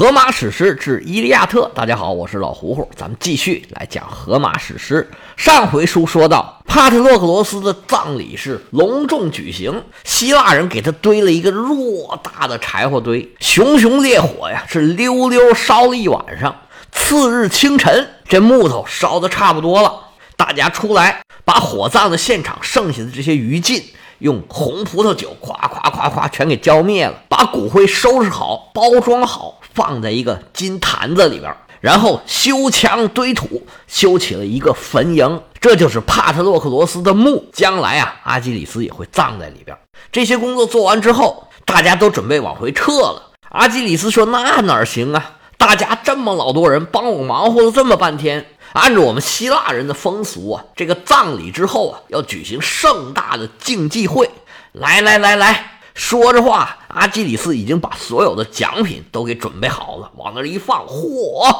荷马史诗之《伊利亚特》，大家好，我是老胡胡，咱们继续来讲荷马史诗。上回书说到，帕特洛克罗斯的葬礼是隆重举行，希腊人给他堆了一个偌大的柴火堆，熊熊烈火呀，是溜溜烧了一晚上。次日清晨，这木头烧的差不多了，大家出来把火葬的现场剩下的这些余烬。用红葡萄酒，咵咵咵咵全给浇灭了，把骨灰收拾好，包装好，放在一个金坛子里边，然后修墙堆土，修起了一个坟茔，这就是帕特洛克罗斯的墓。将来啊，阿基里斯也会葬在里边。这些工作做完之后，大家都准备往回撤了。阿基里斯说：“那哪行啊？大家这么老多人帮我忙活了。这么半天。”按照我们希腊人的风俗啊，这个葬礼之后啊，要举行盛大的竞技会。来来来来，说着话，阿基里斯已经把所有的奖品都给准备好了，往那儿一放，嚯，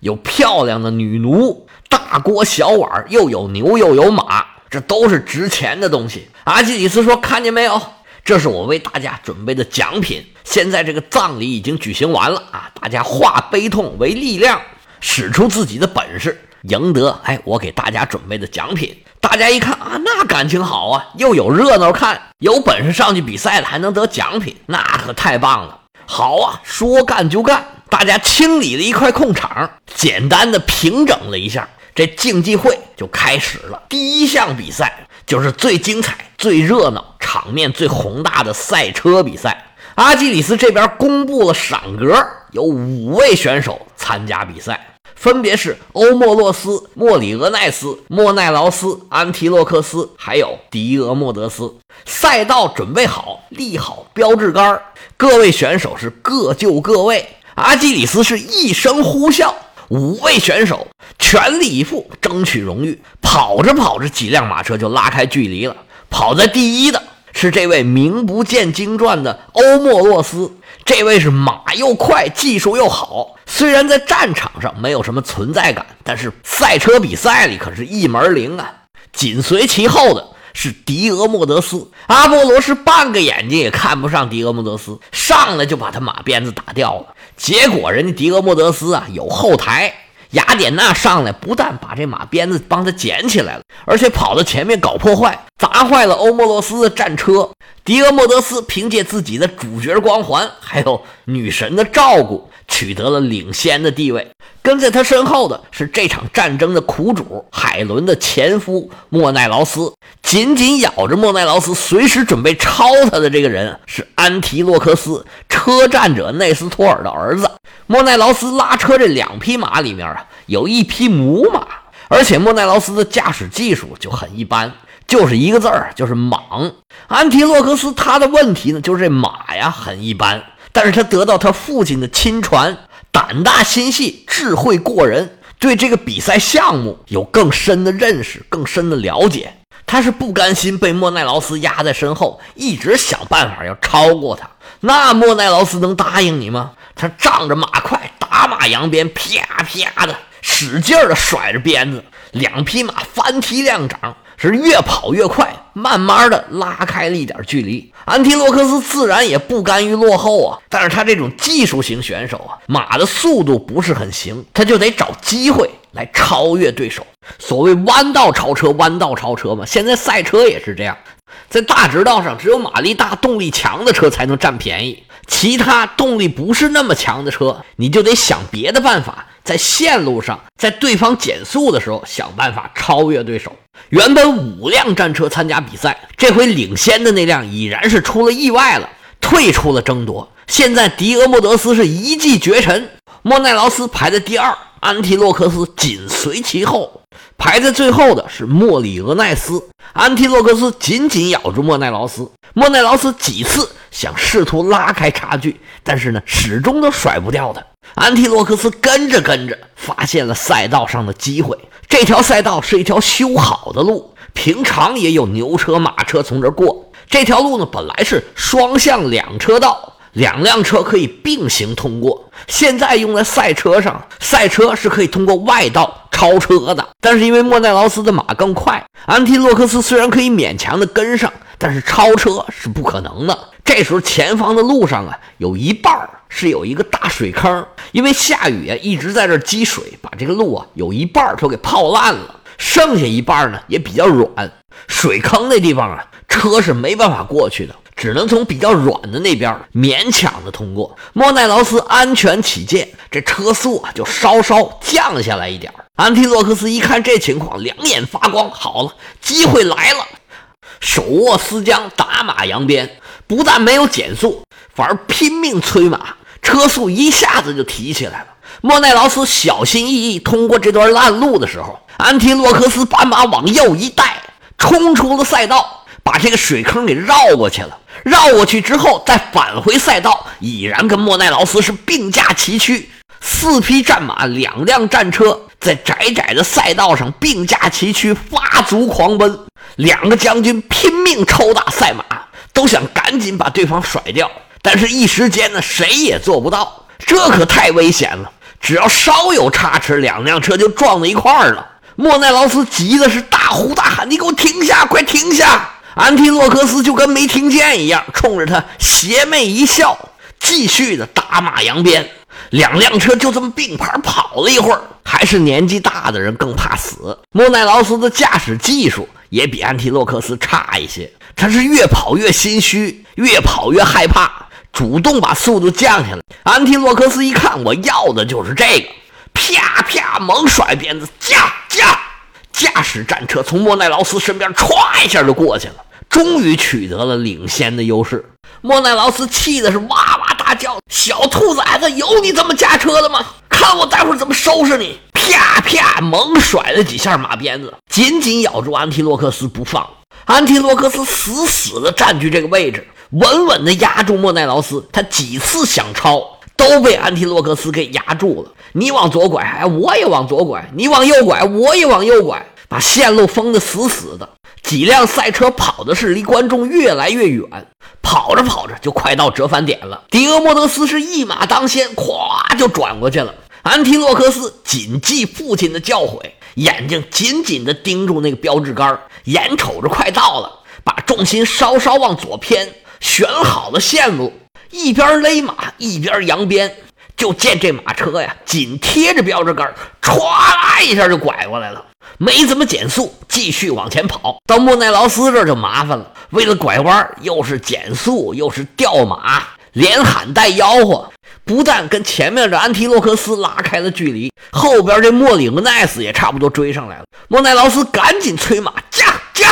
有漂亮的女奴，大锅小碗，又有牛又有马，这都是值钱的东西。阿基里斯说：“看见没有？这是我为大家准备的奖品。现在这个葬礼已经举行完了啊，大家化悲痛为力量，使出自己的本事。”赢得哎，我给大家准备的奖品，大家一看啊，那感情好啊，又有热闹看，有本事上去比赛的还能得奖品，那可太棒了。好啊，说干就干，大家清理了一块空场，简单的平整了一下，这竞技会就开始了。第一项比赛就是最精彩、最热闹、场面最宏大的赛车比赛。阿基里斯这边公布了赏格，有五位选手参加比赛。分别是欧莫洛斯、莫里俄奈斯、莫奈劳斯、安提洛克斯，还有迪俄莫德斯。赛道准备好，立好标志杆各位选手是各就各位。阿基里斯是一声呼啸，五位选手全力以赴争取荣誉。跑着跑着，几辆马车就拉开距离了。跑在第一的是这位名不见经传的欧莫洛斯。这位是马又快，技术又好。虽然在战场上没有什么存在感，但是赛车比赛里可是一门灵啊。紧随其后的是迪俄莫德斯。阿波罗是半个眼睛也看不上迪俄莫德斯，上来就把他马鞭子打掉了。结果人家迪俄莫德斯啊有后台，雅典娜上来不但把这马鞭子帮他捡起来了，而且跑到前面搞破坏，砸坏了欧莫罗斯的战车。迪俄莫德斯凭借自己的主角光环，还有女神的照顾，取得了领先的地位。跟在他身后的是这场战争的苦主海伦的前夫莫奈劳斯，紧紧咬着莫奈劳斯，随时准备抄他的这个人是安提洛克斯，车战者内斯托尔的儿子。莫奈劳斯拉车这两匹马里面啊，有一匹母马，而且莫奈劳斯的驾驶技术就很一般。就是一个字儿，就是莽。安提洛克斯他的问题呢，就是这马呀很一般，但是他得到他父亲的亲传，胆大心细，智慧过人，对这个比赛项目有更深的认识，更深的了解。他是不甘心被莫奈劳斯压在身后，一直想办法要超过他。那莫奈劳斯能答应你吗？他仗着马快，打马扬鞭，啪啪的使劲的甩着鞭子，两匹马翻蹄亮掌。是越跑越快，慢慢的拉开了一点距离。安提洛克斯自然也不甘于落后啊，但是他这种技术型选手啊，马的速度不是很行，他就得找机会来超越对手。所谓弯道超车，弯道超车嘛。现在赛车也是这样，在大直道上，只有马力大、动力强的车才能占便宜，其他动力不是那么强的车，你就得想别的办法。在线路上，在对方减速的时候，想办法超越对手。原本五辆战车参加比赛，这回领先的那辆已然是出了意外了，退出了争夺。现在迪俄莫德斯是一骑绝尘，莫奈劳斯排在第二，安提洛克斯紧随其后。排在最后的是莫里俄奈斯，安提洛克斯紧紧咬住莫奈劳斯。莫奈劳斯几次想试图拉开差距，但是呢，始终都甩不掉他。安提洛克斯跟着跟着，发现了赛道上的机会。这条赛道是一条修好的路，平常也有牛车、马车从这儿过。这条路呢，本来是双向两车道，两辆车可以并行通过。现在用在赛车上，赛车是可以通过外道超车的。但是因为莫奈劳斯的马更快，安提洛克斯虽然可以勉强的跟上。但是超车是不可能的。这时候前方的路上啊，有一半是有一个大水坑，因为下雨啊，一直在这积水，把这个路啊有一半都给泡烂了。剩下一半呢也比较软，水坑那地方啊，车是没办法过去的，只能从比较软的那边勉强的通过。莫奈劳斯安全起见，这车速啊就稍稍降下来一点。安提洛克斯一看这情况，两眼发光，好了，机会来了，手握丝缰，打马扬鞭。不但没有减速，反而拼命催马，车速一下子就提起来了。莫奈劳斯小心翼翼通过这段烂路的时候，安提洛克斯把马往右一带，冲出了赛道，把这个水坑给绕过去了。绕过去之后，再返回赛道，已然跟莫奈劳斯是并驾齐驱。四匹战马，两辆战车，在窄窄的赛道上并驾齐驱，发足狂奔。两个将军拼命抽打赛马。都想赶紧把对方甩掉，但是一时间呢，谁也做不到，这可太危险了。只要稍有差池，两辆车就撞在一块儿了。莫奈劳斯急的是大呼大喊：“你给我停下，快停下！”安提洛克斯就跟没听见一样，冲着他邪魅一笑，继续的打马扬鞭。两辆车就这么并排跑了一会儿，还是年纪大的人更怕死。莫奈劳斯的驾驶技术也比安提洛克斯差一些。他是越跑越心虚，越跑越害怕，主动把速度降下来。安提洛克斯一看，我要的就是这个，啪啪猛甩鞭子，驾驾，驾驶战车从莫奈劳斯身边歘一下就过去了，终于取得了领先的优势。莫奈劳斯气的是哇哇大叫：“小兔崽子，有你这么驾车的吗？看我待会怎么收拾你！”啪啪猛甩了几下马鞭子，紧紧咬住安提洛克斯不放。安提洛克斯死死地占据这个位置，稳稳地压住莫奈劳斯。他几次想超，都被安提洛克斯给压住了。你往左拐，哎，我也往左拐；你往右拐，我也往右拐，把线路封得死死的。几辆赛车跑的是离观众越来越远，跑着跑着就快到折返点了。迪俄莫德斯是一马当先，咵就转过去了。安提洛克斯谨记父亲的教诲。眼睛紧紧地盯住那个标志杆，眼瞅着快到了，把重心稍稍往左偏，选好了线路，一边勒马一边扬鞭，就见这马车呀紧贴着标志杆，歘啦一下就拐过来了，没怎么减速，继续往前跑。到莫奈劳斯这就麻烦了，为了拐弯，又是减速又是掉马，连喊带吆喝。不但跟前面的安提洛克斯拉开了距离，后边这莫里格奈斯也差不多追上来了。莫奈劳斯赶紧催马，驾驾，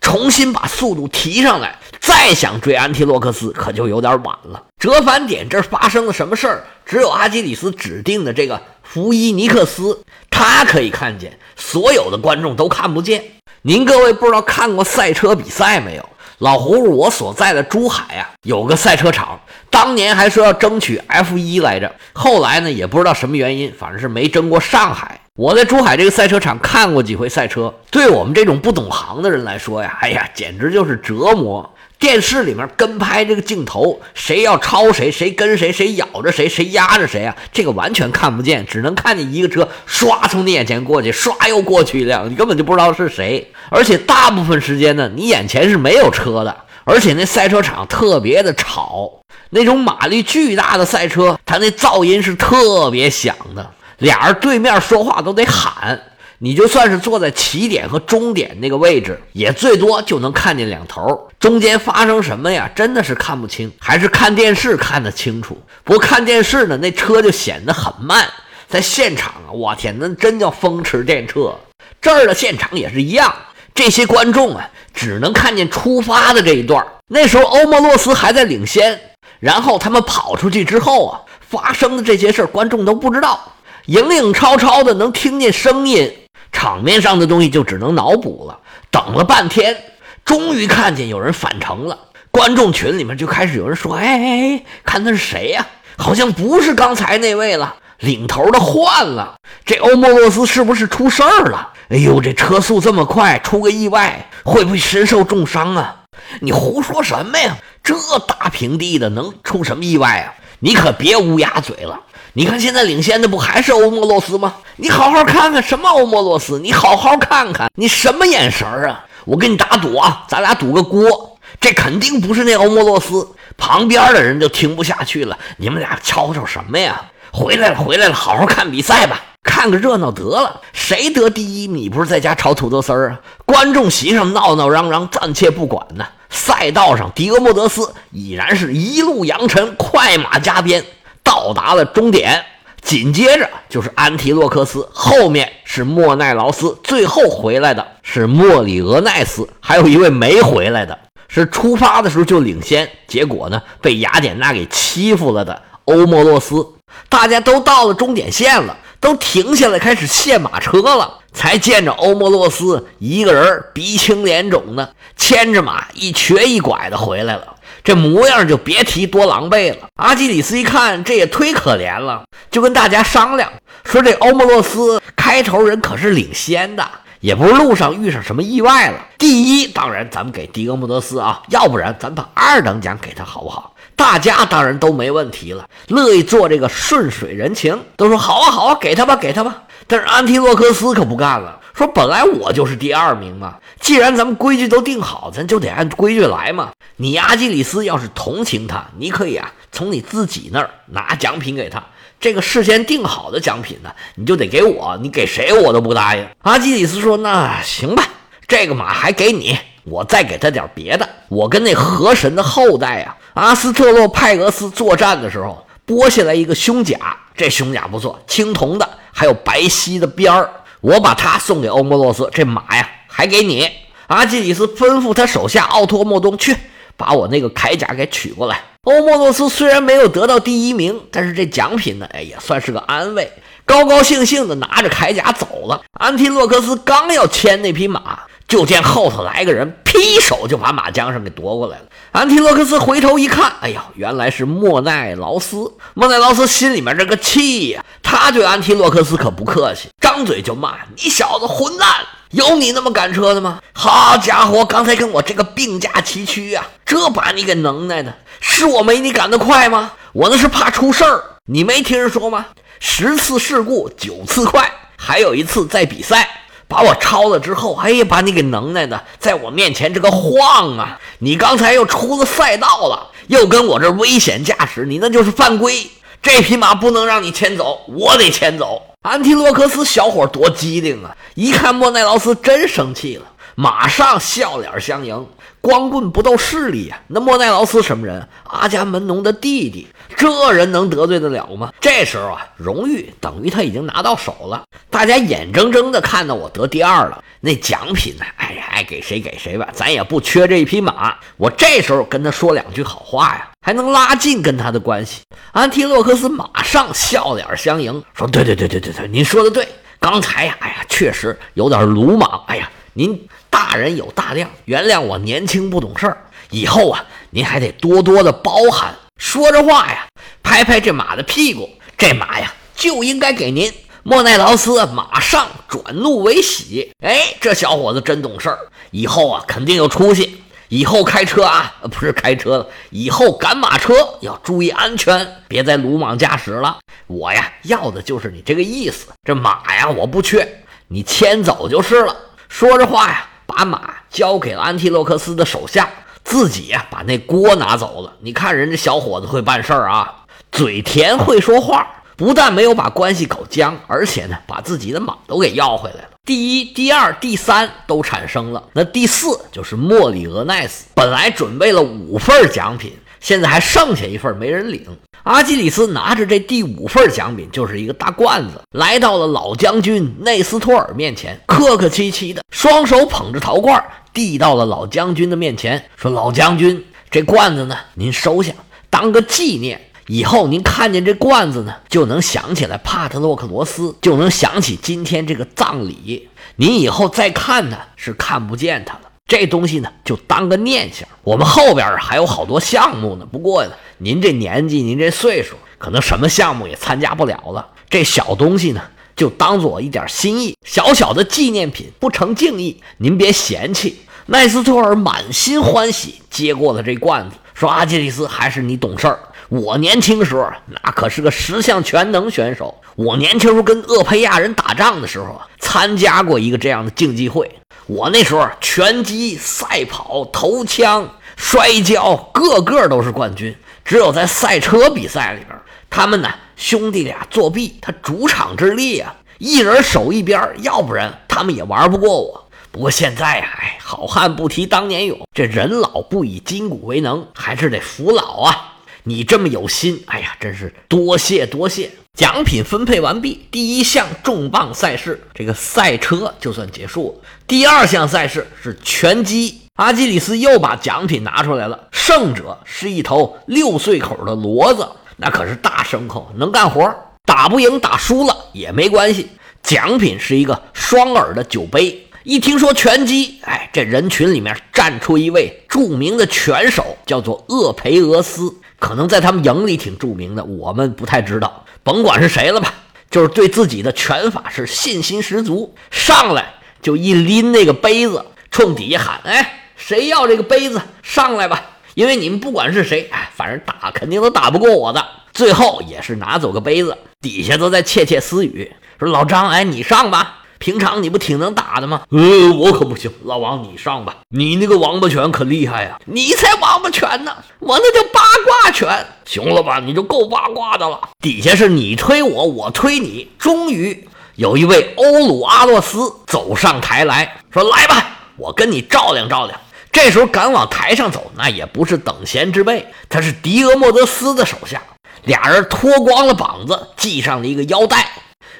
重新把速度提上来。再想追安提洛克斯，可就有点晚了。折返点这儿发生了什么事儿？只有阿基里斯指定的这个福伊尼克斯，他可以看见，所有的观众都看不见。您各位不知道看过赛车比赛没有？老胡胡，我所在的珠海啊，有个赛车场，当年还说要争取 F 一来着，后来呢，也不知道什么原因，反正是没争过上海。我在珠海这个赛车场看过几回赛车，对我们这种不懂行的人来说呀，哎呀，简直就是折磨。电视里面跟拍这个镜头，谁要超谁，谁跟谁，谁咬着谁，谁压着谁啊？这个完全看不见，只能看见一个车唰从你眼前过去，唰又过去一辆，你根本就不知道是谁。而且大部分时间呢，你眼前是没有车的，而且那赛车场特别的吵，那种马力巨大的赛车，它那噪音是特别响的，俩人对面说话都得喊。你就算是坐在起点和终点那个位置，也最多就能看见两头，中间发生什么呀？真的是看不清，还是看电视看得清楚。不看电视呢，那车就显得很慢。在现场啊，我天，那真叫风驰电掣。这儿的现场也是一样，这些观众啊，只能看见出发的这一段。那时候欧莫洛斯还在领先，然后他们跑出去之后啊，发生的这些事儿，观众都不知道，影影绰绰的能听见声音。场面上的东西就只能脑补了。等了。半天，终于看见有人返程了。观众群里面就开始有人说：“哎哎哎，看那是谁呀？好像不是刚才那位了，领头的换了。这欧莫洛斯是不是出事儿了？哎呦，这车速这么快，出个意外会不会身受重伤啊？你胡说什么呀？这大平地的能出什么意外啊？你可别乌鸦嘴了。”你看，现在领先的不还是欧莫洛斯吗？你好好看看什么欧莫洛斯，你好好看看，你什么眼神啊？我跟你打赌啊，咱俩赌个锅，这肯定不是那欧莫洛斯。旁边的人就听不下去了，你们俩吵吵什么呀？回来了，回来了，好好看比赛吧，看个热闹得了。谁得第一，你不是在家炒土豆丝儿啊？观众席上闹闹嚷嚷，暂且不管呢。赛道上，迪俄莫德斯已然是一路扬尘，快马加鞭到达了终点。紧接着就是安提洛克斯，后面是莫奈劳斯，最后回来的是莫里俄奈斯，还有一位没回来的，是出发的时候就领先，结果呢被雅典娜给欺负了的欧莫洛斯。大家都到了终点线了，都停下来开始卸马车了，才见着欧莫洛斯一个人鼻青脸肿的，牵着马一瘸一拐的回来了。这模样就别提多狼狈了。阿基里斯一看，这也忒可怜了，就跟大家商量说：“这欧莫洛斯开头人可是领先的，也不是路上遇上什么意外了。第一，当然咱们给迪俄莫德斯啊，要不然咱把二等奖给他好不好？大家当然都没问题了，乐意做这个顺水人情，都说好啊好啊，给他吧给他吧。但是安提洛克斯可不干了。”说本来我就是第二名嘛，既然咱们规矩都定好，咱就得按规矩来嘛。你阿基里斯要是同情他，你可以啊从你自己那儿拿奖品给他。这个事先定好的奖品呢，你就得给我，你给谁我都不答应。阿基里斯说：“那行吧，这个马还给你，我再给他点别的。我跟那河神的后代啊，阿斯特洛派俄斯作战的时候剥下来一个胸甲，这胸甲不错，青铜的，还有白皙的边儿。”我把它送给欧莫洛斯，这马呀还给你。阿基里斯吩咐他手下奥托莫东去把我那个铠甲给取过来。欧莫洛斯虽然没有得到第一名，但是这奖品呢，哎，也算是个安慰，高高兴兴的拿着铠甲走了。安提洛克斯刚要牵那匹马，就见后头来个人，劈手就把马缰绳给夺过来了。安提洛克斯回头一看，哎呀，原来是莫奈劳斯。莫奈劳斯心里面这个气呀，他对安提洛克斯可不客气，张嘴就骂：“你小子混蛋！有你那么赶车的吗？好家伙，刚才跟我这个并驾齐驱呀，这把你给能耐的，是我没你赶得快吗？我那是怕出事儿，你没听人说吗？十次事故九次快，还有一次在比赛。”把我超了之后，哎呀，把你给能耐的，在我面前这个晃啊！你刚才又出了赛道了，又跟我这危险驾驶，你那就是犯规。这匹马不能让你牵走，我得牵走。安提洛克斯小伙多机灵啊！一看莫奈劳斯真生气了，马上笑脸相迎。光棍不斗势力呀！那莫奈劳斯什么人？阿伽门农的弟弟，这人能得罪得了吗？这时候啊，荣誉等于他已经拿到手了，大家眼睁睁的看到我得第二了。那奖品呢？哎呀，爱给谁给谁吧，咱也不缺这一匹马。我这时候跟他说两句好话呀，还能拉近跟他的关系。安提洛克斯马上笑脸相迎，说：“对对对对对对，您说的对。刚才呀，哎呀，确实有点鲁莽。哎呀，您。”大人有大量，原谅我年轻不懂事儿。以后啊，您还得多多的包涵。说着话呀，拍拍这马的屁股，这马呀就应该给您。莫奈劳斯马上转怒为喜，哎，这小伙子真懂事儿，以后啊肯定有出息。以后开车啊，不是开车了，以后赶马车要注意安全，别再鲁莽驾驶了。我呀要的就是你这个意思。这马呀我不缺，你牵走就是了。说着话呀。把马交给了安提洛克斯的手下，自己呀把那锅拿走了。你看人家小伙子会办事儿啊，嘴甜会说话，不但没有把关系搞僵，而且呢把自己的马都给要回来了。第一、第二、第三都产生了，那第四就是莫里俄奈斯，本来准备了五份奖品，现在还剩下一份没人领。阿基里斯拿着这第五份奖品，就是一个大罐子，来到了老将军内斯托尔面前，客客气气的，双手捧着陶罐，递到了老将军的面前，说：“老将军，这罐子呢，您收下，当个纪念。以后您看见这罐子呢，就能想起来帕特洛克罗斯，就能想起今天这个葬礼。您以后再看他，是看不见他了。”这东西呢，就当个念想。我们后边还有好多项目呢。不过呢，您这年纪，您这岁数，可能什么项目也参加不了了。这小东西呢，就当做一点心意，小小的纪念品，不成敬意，您别嫌弃。奈斯托尔满心欢喜接过了这罐子，说：“阿基里斯，还是你懂事儿。我年轻时候那可是个十项全能选手。我年轻时候跟厄佩亚人打仗的时候啊，参加过一个这样的竞技会。”我那时候拳击、赛跑、投枪，摔跤个个都是冠军，只有在赛车比赛里边，他们呢兄弟俩作弊，他主场之力啊，一人守一边，要不然他们也玩不过我。不过现在呀，哎，好汉不提当年勇，这人老不以筋骨为能，还是得服老啊。你这么有心，哎呀，真是多谢多谢。奖品分配完毕，第一项重磅赛事，这个赛车就算结束了。第二项赛事是拳击，阿基里斯又把奖品拿出来了，胜者是一头六岁口的骡子，那可是大牲口，能干活，打不赢打输了也没关系。奖品是一个双耳的酒杯。一听说拳击，哎，这人群里面站出一位著名的拳手，叫做厄培俄斯。可能在他们营里挺著名的，我们不太知道。甭管是谁了吧，就是对自己的拳法是信心十足，上来就一拎那个杯子，冲底下喊：“哎，谁要这个杯子？上来吧！因为你们不管是谁，哎，反正打肯定都打不过我的。”最后也是拿走个杯子，底下都在窃窃私语，说：“老张，哎，你上吧。”平常你不挺能打的吗？呃，我可不行。老王，你上吧。你那个王八拳可厉害呀！你才王八拳呢，我那叫八卦拳。行了吧？你就够八卦的了。底下是你推我，我推你。终于有一位欧鲁阿洛斯走上台来说：“来吧，我跟你照亮照亮。”这时候敢往台上走，那也不是等闲之辈，他是迪俄莫德斯的手下。俩人脱光了膀子，系上了一个腰带。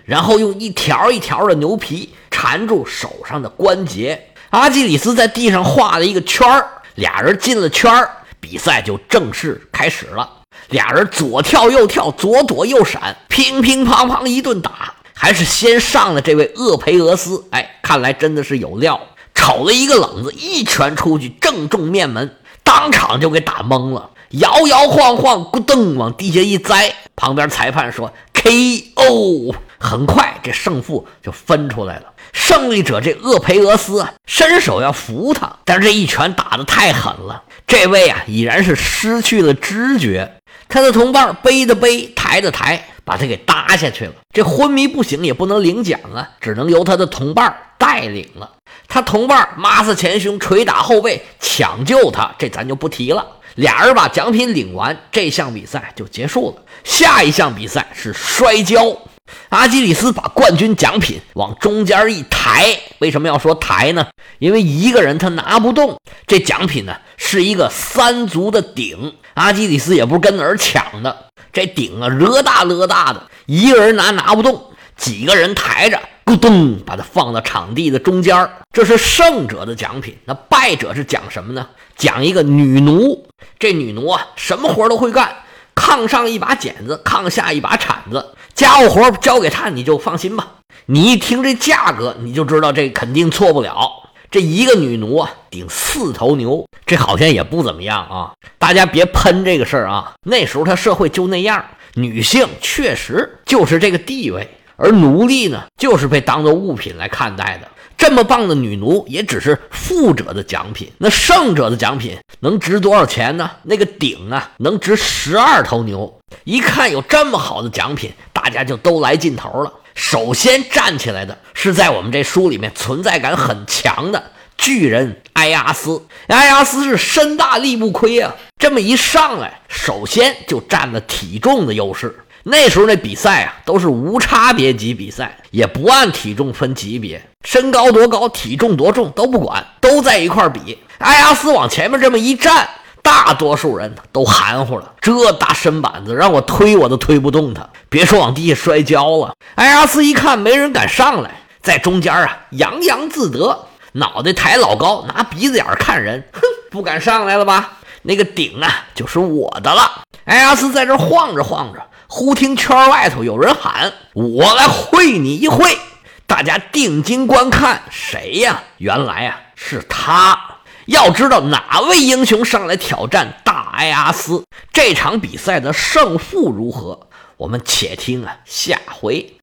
然后用一条一条的牛皮缠住手上的关节。阿基里斯在地上画了一个圈儿，俩人进了圈儿，比赛就正式开始了。俩人左跳右跳，左躲右闪，乒乒乓乓一顿打，还是先上了这位厄培俄斯。哎，看来真的是有料，瞅了一个冷子，一拳出去正中面门，当场就给打懵了，摇摇晃晃，咕噔往地下一栽。旁边裁判说 K.O。很快，这胜负就分出来了。胜利者这厄培俄斯啊，伸手要扶他，但是这一拳打得太狠了，这位啊已然是失去了知觉。他的同伴背的背，抬的抬，把他给搭下去了。这昏迷不醒也不能领奖啊，只能由他的同伴带领了。他同伴抹擦前胸，捶打后背，抢救他，这咱就不提了。俩人把奖品领完，这项比赛就结束了。下一项比赛是摔跤。阿基里斯把冠军奖品往中间一抬，为什么要说抬呢？因为一个人他拿不动这奖品呢，是一个三足的鼎。阿基里斯也不是跟哪儿抢的，这鼎啊，惹大惹大的，一个人拿拿不动，几个人抬着，咕咚，把它放到场地的中间。这是胜者的奖品。那败者是讲什么呢？讲一个女奴。这女奴啊，什么活都会干，炕上一把剪子，炕下一把铲子。家务活交给他，你就放心吧。你一听这价格，你就知道这肯定错不了。这一个女奴啊，顶四头牛，这好像也不怎么样啊。大家别喷这个事儿啊。那时候他社会就那样，女性确实就是这个地位，而奴隶呢，就是被当做物品来看待的。这么棒的女奴，也只是富者的奖品。那胜者的奖品能值多少钱呢？那个鼎啊，能值十二头牛。一看有这么好的奖品，大家就都来劲头了。首先站起来的是在我们这书里面存在感很强的巨人埃阿斯。埃阿斯是身大力不亏啊，这么一上来，首先就占了体重的优势。那时候那比赛啊，都是无差别级比赛，也不按体重分级别，身高多高、体重多重都不管，都在一块比。埃亚斯往前面这么一站，大多数人都含糊了。这大身板子让我推我都推不动他，别说往地下摔跤了。埃亚斯一看没人敢上来，在中间啊洋洋自得，脑袋抬老高，拿鼻子眼看人，哼，不敢上来了吧？那个顶啊就是我的了。埃亚斯在这晃着晃着。忽听圈外头有人喊：“我来会你一会。”大家定睛观看，谁呀？原来啊是他。要知道哪位英雄上来挑战大埃阿斯，这场比赛的胜负如何？我们且听啊下回。